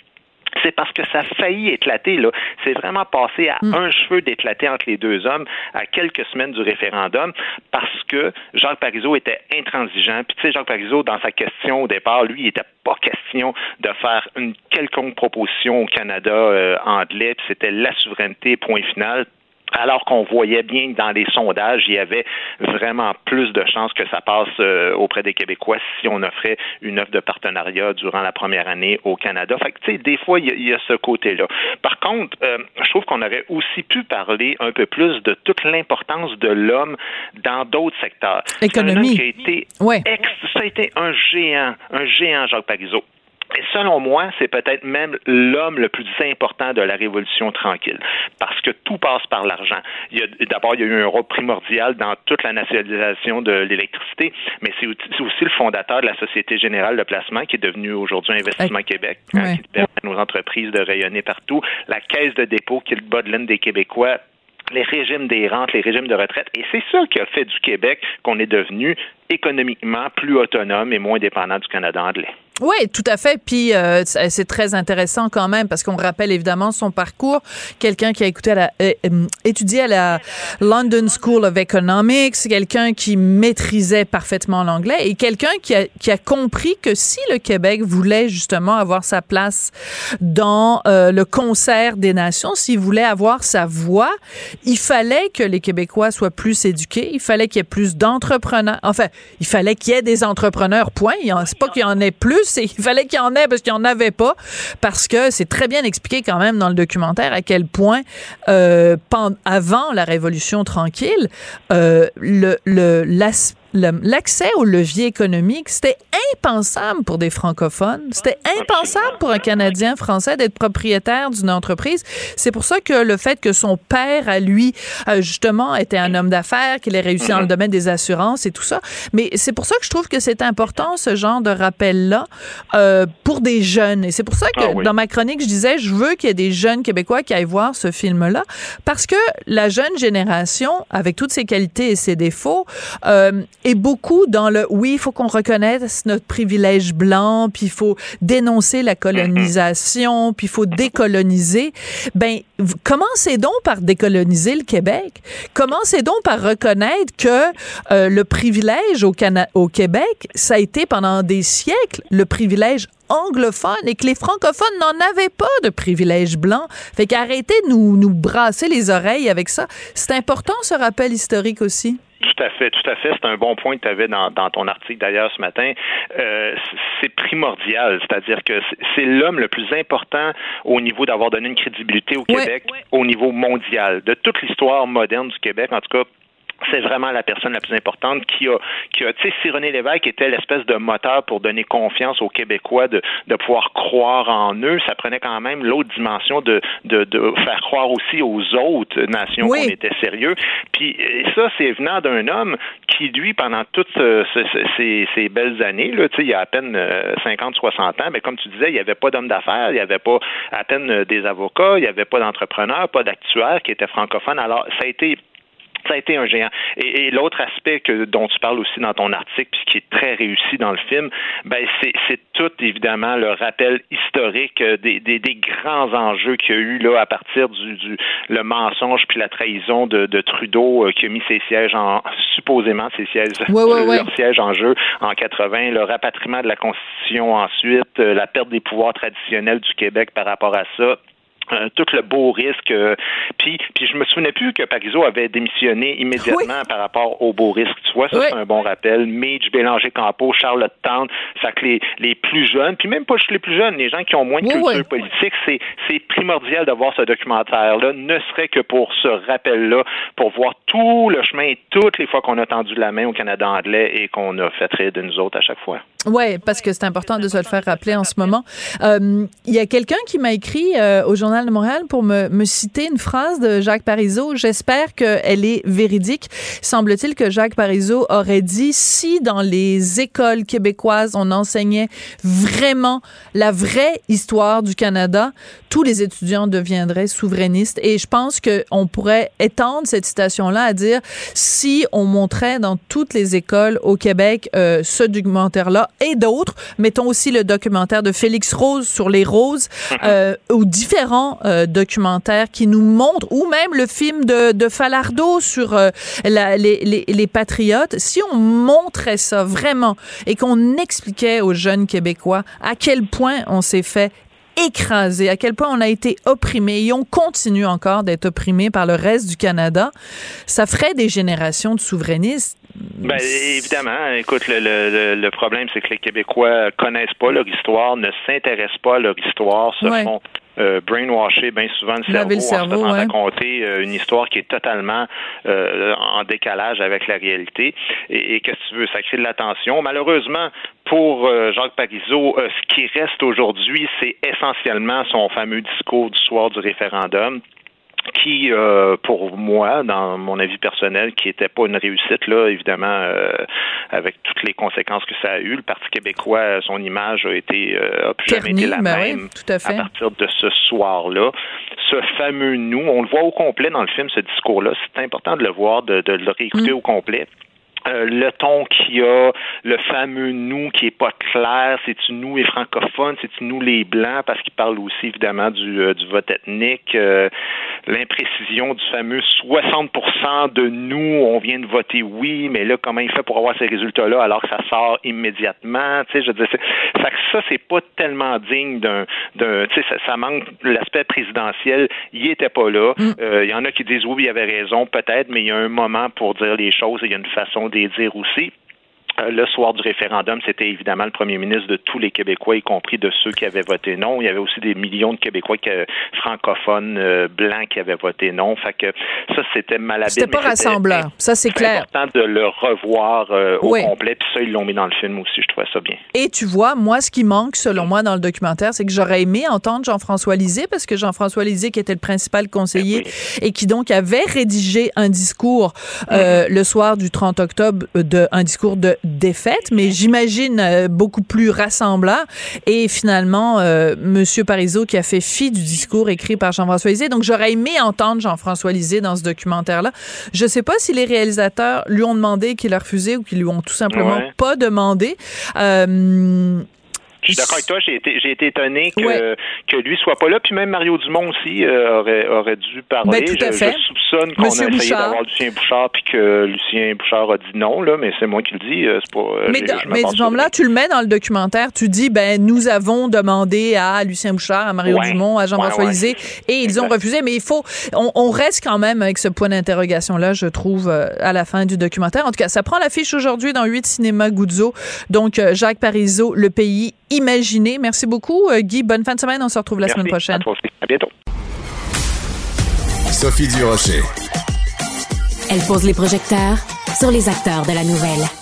c'est parce que ça a failli éclater. Là. C'est vraiment passé à mm. un cheveu d'éclater entre les deux hommes à quelques semaines du référendum parce que Jacques Parizeau était intransigeant. Puis tu sais, Jacques Parizeau, dans sa question au départ, lui, il n'était pas question de faire une quelconque proposition au Canada euh, anglais. Puis c'était la souveraineté, point final alors qu'on voyait bien que dans les sondages, il y avait vraiment plus de chances que ça passe euh, auprès des Québécois si on offrait une offre de partenariat durant la première année au Canada. Fait que, tu sais, des fois, il y, a ce côté-là. Par contre, euh, je trouve qu'on aurait aussi pu parler un peu plus de toute l'importance de l'homme dans d'autres secteurs. Économie. Qui a été ça a été un géant, un géant, Jacques Parizeau. Et selon moi, c'est peut-être même l'homme le plus important de la révolution tranquille, parce que tout passe par l'argent. D'abord, il y a eu un rôle primordial dans toute la nationalisation de l'électricité, mais c'est aussi le fondateur de la Société générale de placement, qui est devenue aujourd'hui Investissement Québec, hein, qui permet à nos entreprises de rayonner partout. La Caisse de dépôt, qui est le bas de laine des Québécois, les régimes des rentes, les régimes de retraite. Et c'est ça qui a fait du Québec qu'on est devenu économiquement plus autonome et moins dépendant du Canada anglais. Oui, tout à fait. Puis euh, c'est très intéressant quand même parce qu'on rappelle évidemment son parcours. Quelqu'un qui a écouté à la, euh, euh, étudié à la London School of Economics, quelqu'un qui maîtrisait parfaitement l'anglais et quelqu'un qui a, qui a compris que si le Québec voulait justement avoir sa place dans le concert des nations, s'il voulait avoir sa voix, il fallait que les Québécois soient plus éduqués, il fallait qu'il y ait plus d'entrepreneurs. Enfin, il fallait qu'il y ait des entrepreneurs. Point. C'est pas qu'il y en ait plus il fallait qu'il y en ait parce qu'il n'y en avait pas. Parce que c'est très bien expliqué quand même dans le documentaire à quel point, euh, avant la Révolution tranquille, euh, le, l'accès au levier économique, c'était impensable pour des francophones. C'était impensable pour un Canadien français d'être propriétaire d'une entreprise. C'est pour ça que le fait que son père, à lui, euh, justement, était un homme d'affaires, qu'il ait réussi dans le mhm. domaine des assurances et tout ça. Mais c'est pour ça que je trouve que c'est important, ce genre de rappel-là, euh, pour des jeunes. Et c'est pour ça que ah dans ma chronique, je disais, je veux qu'il y ait des jeunes Québécois qui aillent voir ce film-là, parce que la jeune génération, avec toutes ses qualités et ses défauts, euh, est beaucoup dans le oui, il faut qu'on reconnaisse notre privilège blanc, puis il faut dénoncer la colonisation, puis il faut décoloniser. Ben, commencez donc par décoloniser le Québec. Commencez donc par reconnaître que euh, le privilège au, au Québec, ça a été pendant des siècles le privilège anglophone et que les francophones n'en avaient pas de privilège blanc. Fait qu'arrêtez de nous, nous brasser les oreilles avec ça. C'est important ce rappel historique aussi. Tout à fait, tout à fait. C'est un bon point que tu avais dans, ton article d'ailleurs ce matin. Euh, c'est primordial, c'est-à-dire que c'est l'homme le plus important au niveau d'avoir donné une crédibilité au Québec, au niveau mondial. De toute l'histoire moderne du Québec, en tout cas, c'est vraiment la personne la plus importante qui a, qui a tu sais, si René Lévesque était l'espèce de moteur pour donner confiance aux Québécois de, de pouvoir croire en eux, ça prenait quand même l'autre dimension de, de, de faire croire aussi aux autres nations qu'on était sérieux. Puis ça, c'est venant d'un homme qui, lui, pendant toutes ces, ces, belles années, là, tu sais, il y a à peine 50, euh, 60 ans, mais comme tu disais, il n'y avait pas d'homme d'affaires, il n'y avait pas à peine euh, des avocats, il n'y avait pas d'entrepreneurs, pas d'actuaires qui étaient francophones. Alors, ça a été ça a été un géant. Et, l'autre aspect que, dont tu parles aussi dans ton article, puis qui est très réussi dans le film, ben c'est tout évidemment le rappel historique euh, des, des, des grands enjeux qu'il y a eu là à partir du, du le mensonge puis la trahison de, de Trudeau euh, qui a mis ses sièges en supposément ses sièges leurs sièges en jeu en 80, le rapatriement de la Constitution ensuite, euh, la perte des pouvoirs traditionnels du Québec par rapport à ça euh, tout le beau risque. Euh, puis, puis je me souvenais plus que Parizeau avait démissionné immédiatement par rapport au beau risque. Tu vois, ça c'est un bon rappel. Mitch, Bélanger, Campo, Charlotte Town, ça que les, les plus jeunes, puis même pas juste les plus jeunes, les gens qui ont moins de culture politique, c'est, c'est primordial d'avoir ce documentaire-là, ne serait que pour ce rappel-là, pour voir tout le chemin, toutes les fois qu'on a tendu la main au Canada anglais et qu'on a fait rire de nous autres à chaque fois. Oui, parce que c'est important de se le faire rappeler en ce moment. Euh, il y a quelqu'un qui m'a écrit au journal de Montréal pour me, me citer une phrase de Jacques Parizeau. J'espère qu'elle est véridique. Semble-t-il que Jacques Parizeau aurait dit si dans les écoles québécoises on enseignait vraiment la vraie histoire du Canada, tous les étudiants deviendraient souverainistes. Et je pense qu'on pourrait étendre cette citation-là à dire si on montrait dans toutes les écoles au Québec euh, ce documentaire-là et d'autres, mettons aussi le documentaire de Félix Rose sur les roses, [LAUGHS] euh, ou différents euh, documentaire qui nous montre, ou même le film de, de Falardeau sur euh, la, les, les, patriotes, si on montrait ça vraiment et qu'on expliquait aux jeunes Québécois à quel point on s'est fait écraser, à quel point on a été opprimé et on continue encore d'être opprimé par le reste du Canada, ça ferait des générations de souverainistes. Ben, évidemment, écoute, le, le, le problème, c'est que les Québécois connaissent pas leur histoire, ne s'intéressent pas à leur histoire, se font euh, brainwasher bien souvent le cerveau, cerveau, en raconter euh, une histoire qui est totalement euh, en décalage avec la réalité. Et, qu'est-ce que tu veux, ça crée de l'attention. Malheureusement, pour Jacques Parizeau, ce qui reste aujourd'hui, c'est essentiellement son fameux discours du soir du référendum qui, euh, pour moi, dans mon avis personnel, qui n'était pas une réussite, là, évidemment, euh, avec toutes les conséquences que ça a eu. Le Parti québécois, son image a été euh, a plus jamais été la ben même tout à, fait. à, partir de ce soir-là. Ce fameux nous, on le voit au complet dans le film, ce discours-là. C'est important de le voir, de, de le réécouter mm. au complet. Euh, le ton qu'il y a, le fameux nous qui est pas clair, c'est-tu nous les francophones, c'est-tu nous les blancs, parce qu'il parle aussi évidemment du, euh, du vote ethnique, euh, l'imprécision du fameux 60% de nous, on vient de voter oui, mais là comment il fait pour avoir ces résultats-là alors que ça sort immédiatement, tu sais, je dis, ça, ça c'est pas tellement digne d'un, d'un, tu sais, ça, ça, manque l'aspect présidentiel, il était pas là. Mm. Il y en a qui disent oui, il avait raison, peut-être, mais il y a un moment pour dire les choses, et il y a une façon des dire aussi. Le soir du référendum, c'était évidemment le premier ministre de tous les Québécois, y compris de ceux qui avaient voté non. Il y avait aussi des millions de Québécois francophones blancs qui avaient voté non. Fait que ça, c'était malhabile. C'était pas rassembleur. Ça, c'est clair. C'est important de le revoir au complet. Puis ça, ils l'ont mis dans le film aussi. Je trouvais ça bien. Et tu vois, moi, ce qui manque, selon moi, dans le documentaire, c'est que j'aurais aimé entendre Jean-François Lisée, parce que Jean-François Lisée, qui était le principal conseiller ben et qui donc avait rédigé un discours euh, mm-hmm. le soir du 30 octobre, de, un discours de défaite, mais j'imagine euh, beaucoup plus rassembleur. Et finalement, euh, Monsieur Parizeau qui a fait fi du discours écrit par Jean-François Lisée. Donc, j'aurais aimé entendre Jean-François Lisée dans ce documentaire-là. Je sais pas si les réalisateurs lui ont demandé qu'il a refusé ou qu'ils lui ont tout simplement pas demandé. Euh, je suis d'accord avec toi. J'ai été, j'ai été étonné que, que lui soit pas là. Puis même Mario Dumont aussi euh, aurait, aurait dû parler. Ben, tout à fait. je, soupçonne qu'on a essayé d'avoir Lucien Bouchard puis que Lucien Bouchard a dit non, là, mais c'est moi qui le dis. Euh, c'est pas, euh, mais là, tu le mets dans le documentaire. Tu dis, ben, nous avons demandé à Lucien Bouchard, à Mario Dumont, à Jean-François ouais, et ils ont refusé. Mais il faut, on, on, reste quand même avec ce point d'interrogation-là, je trouve, à la fin du documentaire. En tout cas, ça prend l'affiche aujourd'hui dans 8 cinémas Guzzo. Donc, Jacques Parizeau, Le Pays Imaginé. Merci beaucoup, euh, Guy. Bonne fin de semaine. On se retrouve la semaine prochaine. À, bientôt. Sophie Durocher. Elle pose les projecteurs sur les acteurs de la nouvelle.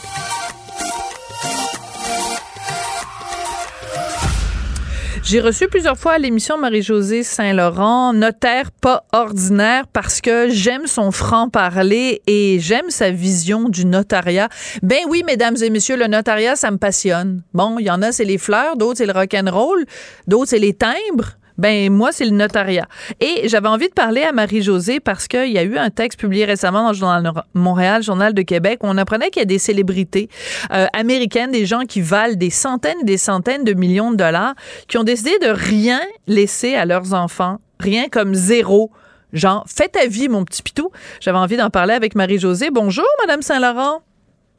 J'ai reçu plusieurs fois à l'émission Marie-Josée Saint-Laurent, notaire pas ordinaire parce que j'aime son franc-parler et j'aime sa vision du notariat. Ben oui, mesdames et messieurs, le notariat, ça me passionne. Bon, il y en a, c'est les fleurs, d'autres, c'est le rock'n'roll, d'autres, c'est les timbres. Ben moi, c'est le notariat. Et j'avais envie de parler à Marie-Josée parce qu'il y a eu un texte publié récemment dans le Journal Montréal, Journal de Québec, où on apprenait qu'il y a des célébrités euh, américaines, des gens qui valent des centaines et des centaines de millions de dollars, qui ont décidé de rien laisser à leurs enfants, rien comme zéro. Genre, fais ta vie, mon petit pitou. J'avais envie d'en parler avec Marie-Josée. Bonjour, Madame Saint-Laurent.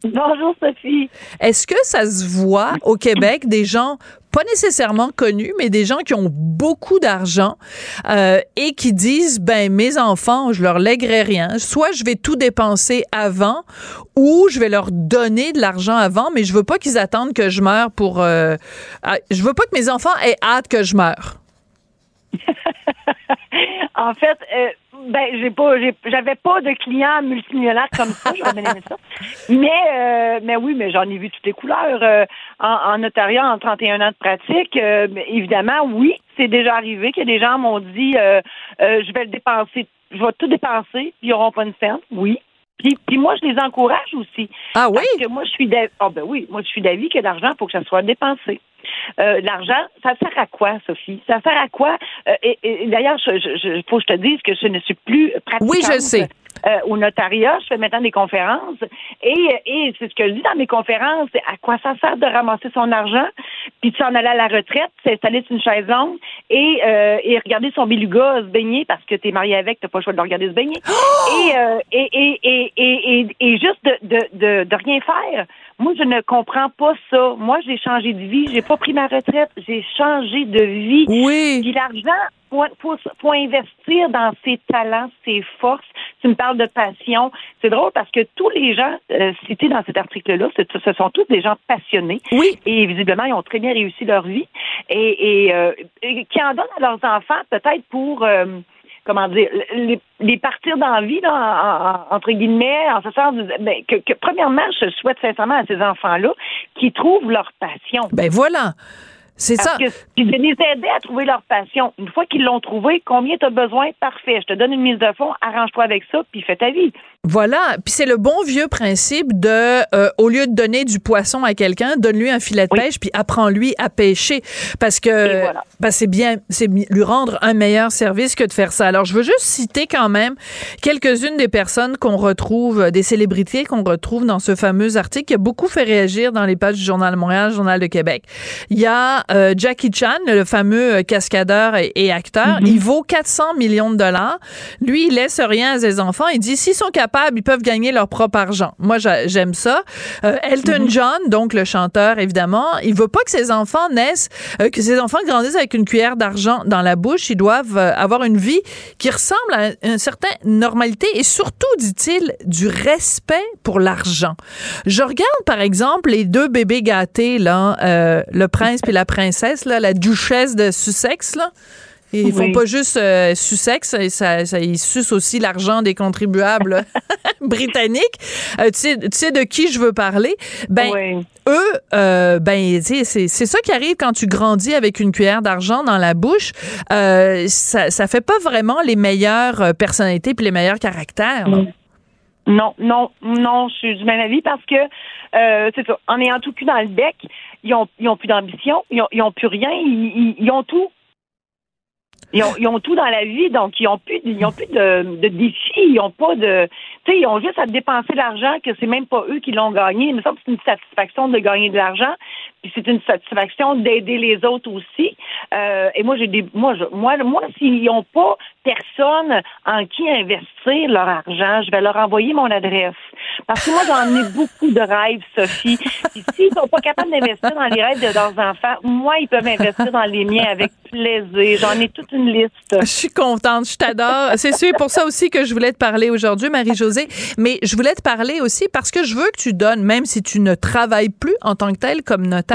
Bonjour Sophie. Est-ce que ça se voit au Québec des gens pas nécessairement connus, mais des gens qui ont beaucoup d'argent euh, et qui disent ben mes enfants, je leur lèguerai rien. Soit je vais tout dépenser avant, ou je vais leur donner de l'argent avant, mais je veux pas qu'ils attendent que je meure pour. Euh, ah, je veux pas que mes enfants aient hâte que je meure. [LAUGHS] en fait, euh, ben, j'ai pas, j'avais pas de clients multimillionnaires comme ça. J'aurais bien aimé ça. Mais, euh, mais oui, mais j'en ai vu toutes les couleurs. Euh, en, en, notariat, en 31 ans de pratique, euh, évidemment, oui, c'est déjà arrivé que des gens m'ont dit, je vais le dépenser, je vais tout dépenser, puis ils n'auront pas une scène. Oui. Puis, puis moi, je les encourage aussi. Ah oui? Parce que moi, je suis d'avis, oh, ben oui, moi, je suis d'avis que l'argent, faut que ça soit dépensé. Euh, l'argent, ça sert à quoi, Sophie? Ça sert à quoi? Euh, et, d'ailleurs, il je, faut que je te dise que je ne suis plus pratiquante. Oui, je sais. Euh, au notariat, je fais maintenant des conférences et, et c'est ce que je dis dans mes conférences, c'est à quoi ça sert de ramasser son argent, puis de s'en aller à la retraite, s'installer sur une chaise longue et, et regarder son beluga se baigner parce que tu es marié avec, tu pas le choix de le regarder se baigner. [GASPS] Et, et, et, et, et, juste de, de, de, de rien faire. Moi, je ne comprends pas ça. Moi, j'ai changé de vie. J'ai pas pris ma retraite. J'ai changé de vie. Oui. Puis l'argent, faut, faut, investir dans ses talents, ses forces. Tu me parles de passion. C'est drôle parce que tous les gens euh, cités dans cet article-là, ce sont tous des gens passionnés. Oui. Et visiblement, ils ont très bien réussi leur vie. Et, et, euh, qui en donnent à leurs enfants peut-être pour... Euh, comment dire, les, les partir d'envie, là, entre guillemets, en ce sens, ben, que, que, premièrement, je souhaite sincèrement à ces enfants-là qu'ils trouvent leur passion. Ben voilà. C'est ça. puis de les aider à trouver leur passion. Une fois qu'ils l'ont trouvé, combien tu as besoin? Parfait. Je te donne une mise de fond, arrange-toi avec ça, puis fais ta vie. Voilà. Puis c'est le bon vieux principe de, euh, au lieu de donner du poisson à quelqu'un, donne-lui un filet de pêche, puis apprends-lui à pêcher. Parce que ben, c'est bien, c'est lui rendre un meilleur service que de faire ça. Alors, je veux juste citer quand même quelques-unes des personnes qu'on retrouve, des célébrités qu'on retrouve dans ce fameux article qui a beaucoup fait réagir dans les pages du Journal de Montréal, Journal de Québec. Il y a euh, Jackie Chan, le fameux euh, cascadeur et, acteur. Mm-hmm. Il vaut 400 millions de dollars. Lui, il laisse rien à ses enfants. Il dit, s'ils sont capables capables, ils peuvent gagner leur propre argent. Moi, j'aime ça. Euh, Elton mm-hmm. John, donc le chanteur, évidemment, il veut pas que ses enfants naissent, euh, que ses enfants grandissent avec une cuillère d'argent dans la bouche. Ils doivent euh, avoir une vie qui ressemble à une certaine normalité et surtout, dit-il, du respect pour l'argent. Je regarde, par exemple, les deux bébés gâtés, là, le prince et la princesse, là, la duchesse de Sussex, là. Ils font pas juste euh, Sussex, ça, ça, ils sucent aussi l'argent des contribuables [LAUGHS] britanniques. Euh, tu, sais, tu, sais, de qui je veux parler? Ben, eux, euh, ben, c'est, c'est ça qui arrive quand tu grandis avec une cuillère d'argent dans la bouche. Euh, ça, ça fait pas vraiment les meilleures euh, personnalités puis les meilleurs caractères. Non, non, non, je suis du même avis parce que c'est ça. En ayant tout cul dans le bec, ils ont, ils ont plus d'ambition, ils ont, ils ont plus rien, ils, ils, ont tout. Ils ont, ils ont, tout dans la vie, donc ils ont plus, ils ont plus de, de défis, ils ont pas de, tu sais, ils ont juste à dépenser l'argent que c'est même pas eux qui l'ont gagné. Il me semble que c'est une satisfaction de gagner de l'argent, puis c'est une satisfaction d'aider les autres aussi. Euh, et moi, j'ai des, moi, je, moi, moi, s'ils n'ont pas personne en qui investir leur argent, je vais leur envoyer mon adresse. Parce que moi, j'en ai [LAUGHS] beaucoup de rêves, Sophie. Puis s'ils sont pas capables d'investir dans les rêves de leurs enfants, moi, ils peuvent investir dans les miens avec plaisir. J'en ai toute une liste. Je suis contente, je t'adore. C'est sûr pour ça aussi que je voulais te parler aujourd'hui, Marie-Josée. Mais je voulais te parler aussi parce que je veux que tu donnes, même si tu ne travailles plus en tant que tel comme notaire,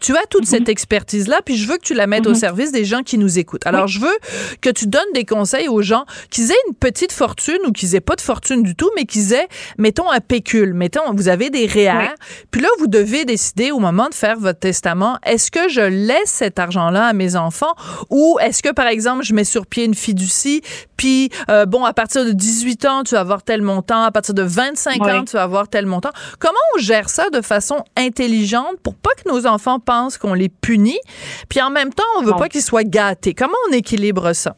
tu as toute cette mhm. expertise-là, puis je veux que tu la mettes au mhm. service des gens qui nous écoutent. Alors, je veux que tu donnes des conseils aux gens qu'ils aient une petite fortune ou qu'ils aient pas de fortune du tout, mais qu'ils aient, mettons, un pécule. Mettons, vous avez des REER, puis là, vous devez décider au moment de faire votre testament, est-ce que je laisse cet argent-là à mes enfants ou est-ce que, par exemple, je mets sur pied une fiducie, puis, euh, bon, à partir de 18 ans, tu vas avoir tel montant, à partir de 25 ans, tu vas avoir tel montant. Comment on gère ça de façon intelligente pour pas que nos enfants pensent qu'on les punit, puis en même temps, on veut pas qu'ils soient gâtés? Comment on équilibre ça?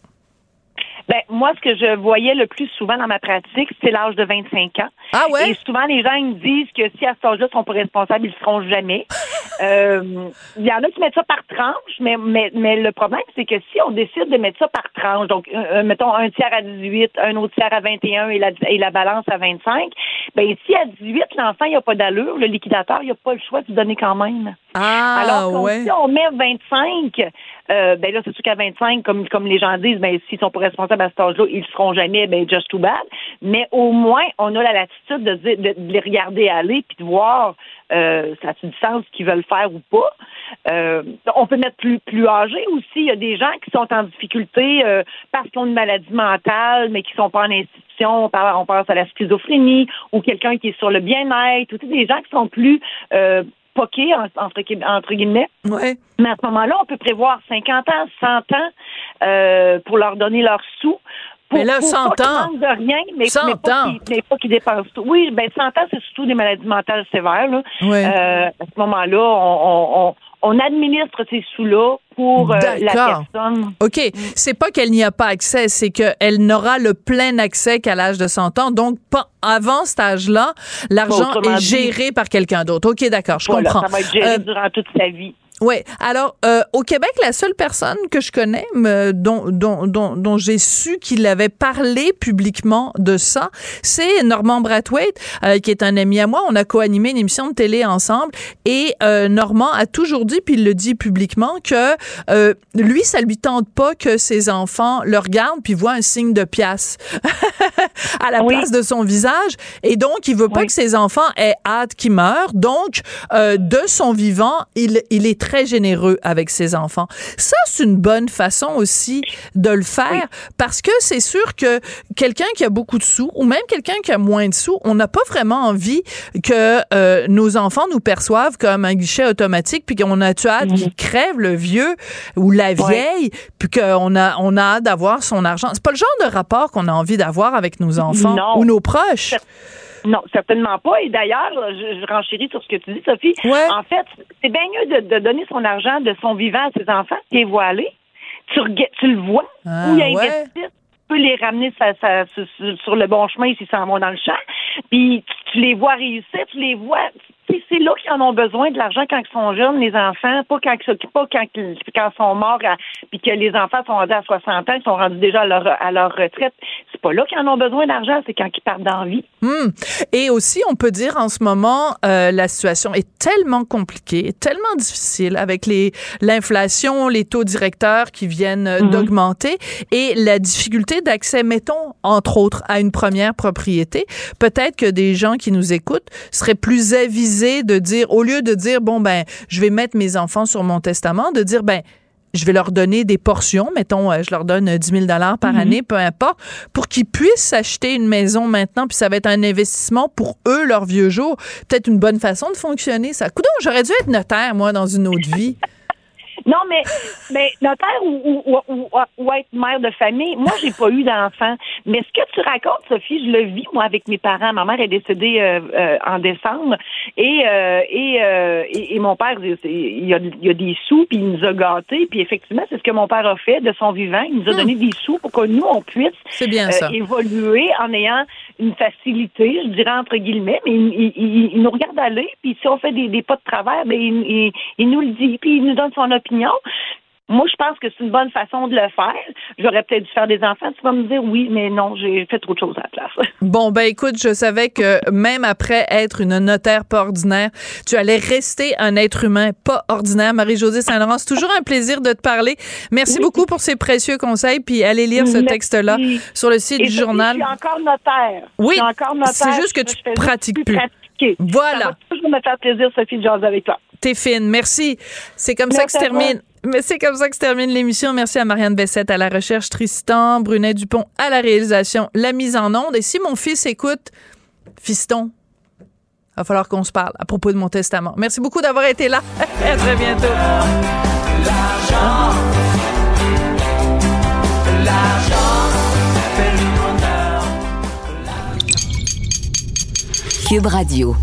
Ben, moi, ce que je voyais le plus souvent dans ma pratique, c'est l'âge de 25 ans. Ah ouais? Et souvent, les gens ils me disent que si à cet âge-là, ils sont pas responsables, ils le seront jamais. [LAUGHS] Euh, il y en a qui mettent ça par tranche, mais, mais, mais le problème, c'est que si on décide de mettre ça par tranche, donc, euh, mettons, un tiers à 18, un autre tiers à 21 et la, et la balance à 25, ben, si à 18, l'enfant, il a pas d'allure, le liquidateur, il a pas le choix de donner quand même. Ah, Alors, ouais. si on met 25, euh, ben là, c'est sûr qu'à 25, comme, comme les gens disent, ben, s'ils sont pas responsables à cet âge-là, ils le seront jamais, ben, just too bad. Mais au moins, on a la latitude de, de, les regarder aller puis de voir, euh, ça a du sens qu'ils veulent faire ou pas. Euh, on peut mettre plus, plus âgé aussi. Il y a des gens qui sont en difficulté euh, parce qu'ils ont une maladie mentale, mais qui sont pas en institution. On, parle, on pense à la schizophrénie ou quelqu'un qui est sur le bien-être. Ou des gens qui sont plus poqués, entre, entre guillemets. Ouais. Mais à ce moment-là, on peut prévoir 50 ans, 100 ans euh, pour leur donner leurs sous. Pour, mais là, 100 ans. de rien, mais, 100 mais pas qu'ils qu dépensent tout. Oui, ben 100 ans, c'est surtout des maladies mentales sévères. Là. Euh, à ce moment-là, on, on, on administre ces sous-là pour euh, la personne. OK. C'est pas qu'elle n'y a pas accès, c'est qu'elle n'aura le plein accès qu'à l'âge de 100 ans. Donc, pas avant cet âge-là, l'argent est géré par quelqu'un d'autre. OK, d'accord, je comprends. Ça va être géré euh, durant toute sa vie. Oui. Alors, euh, au Québec, la seule personne que je connais dont, dont, dont, dont j'ai su qu'il avait parlé publiquement de ça, c'est Normand Brathwaite, euh, qui est un ami à moi. On a co-animé une émission de télé ensemble. Et euh, Normand a toujours dit, puis il le dit publiquement, que euh, lui, ça lui tente pas que ses enfants le regardent puis voient un signe de pièce [LAUGHS] à la place de son visage. Et donc, il veut pas que ses enfants aient hâte qu'il meure. Donc, euh, de son vivant, il, il est très généreux avec ses enfants. Ça, c'est une bonne façon aussi de le faire parce que c'est sûr que quelqu'un qui a beaucoup de sous ou même quelqu'un qui a moins de sous, on n'a pas vraiment envie que euh, nos enfants nous perçoivent comme un guichet automatique puis qu'on a tu hâte qu'il crève le vieux ou la vieille puis qu'on a on a hâte d'avoir son argent. C'est pas le genre de rapport qu'on a envie d'avoir avec nos enfants ou nos proches. Non, certainement pas. Et d'ailleurs, je, je, renchéris sur ce que tu dis, Sophie. En fait, c'est bien mieux de, donner son argent de son vivant à ses enfants, qui est voilé. Tu, tu le vois, ah, où il. Tu peux les ramener sur, le bon chemin s'ils s'en vont dans le champ. Puis tu, les vois réussir, tu les vois c'est là qu'ils en ont besoin de l'argent quand ils sont jeunes, les enfants, pas quand ils pas quand, quand ils sont morts, puis que les enfants sont rendus à 60 ans, ils sont rendus déjà à leur, à leur retraite. C'est pas là qu'ils en ont besoin d'argent, c'est quand ils partent d'envie. Hmm. Et aussi, on peut dire en ce moment, euh, la situation est tellement compliquée, tellement difficile avec les l'inflation, les taux directeurs qui viennent mhm. d'augmenter et la difficulté d'accès, mettons, entre autres, à une première propriété. Peut-être que des gens qui nous écoutent seraient plus avisés de dire, au lieu de dire, bon, ben, je vais mettre mes enfants sur mon testament, de dire, ben, je vais leur donner des portions, mettons, euh, je leur donne 10 000 dollars par mhm. année, peu importe, pour qu'ils puissent acheter une maison maintenant, puis ça va être un investissement pour eux, leur vieux jour. Peut-être une bonne façon de fonctionner, ça. Coudon, j'aurais dû être notaire, moi, dans une autre vie. Non, mais, mais notaire ou, ou, ou, ou, être mère de famille, moi, j'ai pas eu d'enfant. Mais ce que tu racontes, Sophie, je le vis, moi, avec mes parents. Ma mère est décédée euh, euh, en décembre et, euh, et, et, mon père, il a, il a des sous, puis il nous a gâtés. Puis effectivement, c'est ce que mon père a fait de son vivant. Il nous a hmm. donné des sous pour que nous, on puisse bien évoluer en ayant une facilité, je dirais entre guillemets, mais il, il, nous regarde aller, puis si on fait des, des pas de travers, ben, il, il, nous le dit, puis il nous donne son opinion. Moi, je pense que c'est une bonne façon de le faire. J'aurais peut-être dû faire des enfants. Tu vas me dire oui, mais non, j'ai fait trop de choses à la place. [LAUGHS] Bon, ben écoute, je savais que même après être une notaire pas ordinaire, tu allais rester un être humain pas ordinaire. Marie-Josée Saint-Laurent, c'est toujours un plaisir de te parler. Merci beaucoup pour ces précieux conseils, puis allez lire ce texte-là sur le site du journal. Je suis encore notaire. Oui, c'est juste que tu pratiques plus. Voilà. Ça va toujours me faire plaisir, Sophie, de jaser avec toi. T'es fine. Merci. C'est comme ça que se termine. Mais c'est comme ça que se termine l'émission. Merci à Marianne Bessette à la recherche, Tristan, Brunet Dupont à la réalisation, la mise en onde. Et si mon fils écoute, fiston, va falloir qu'on se parle à propos de mon testament. Merci beaucoup d'avoir été là. [LAUGHS] à très bientôt. L'argent. Cube Radio.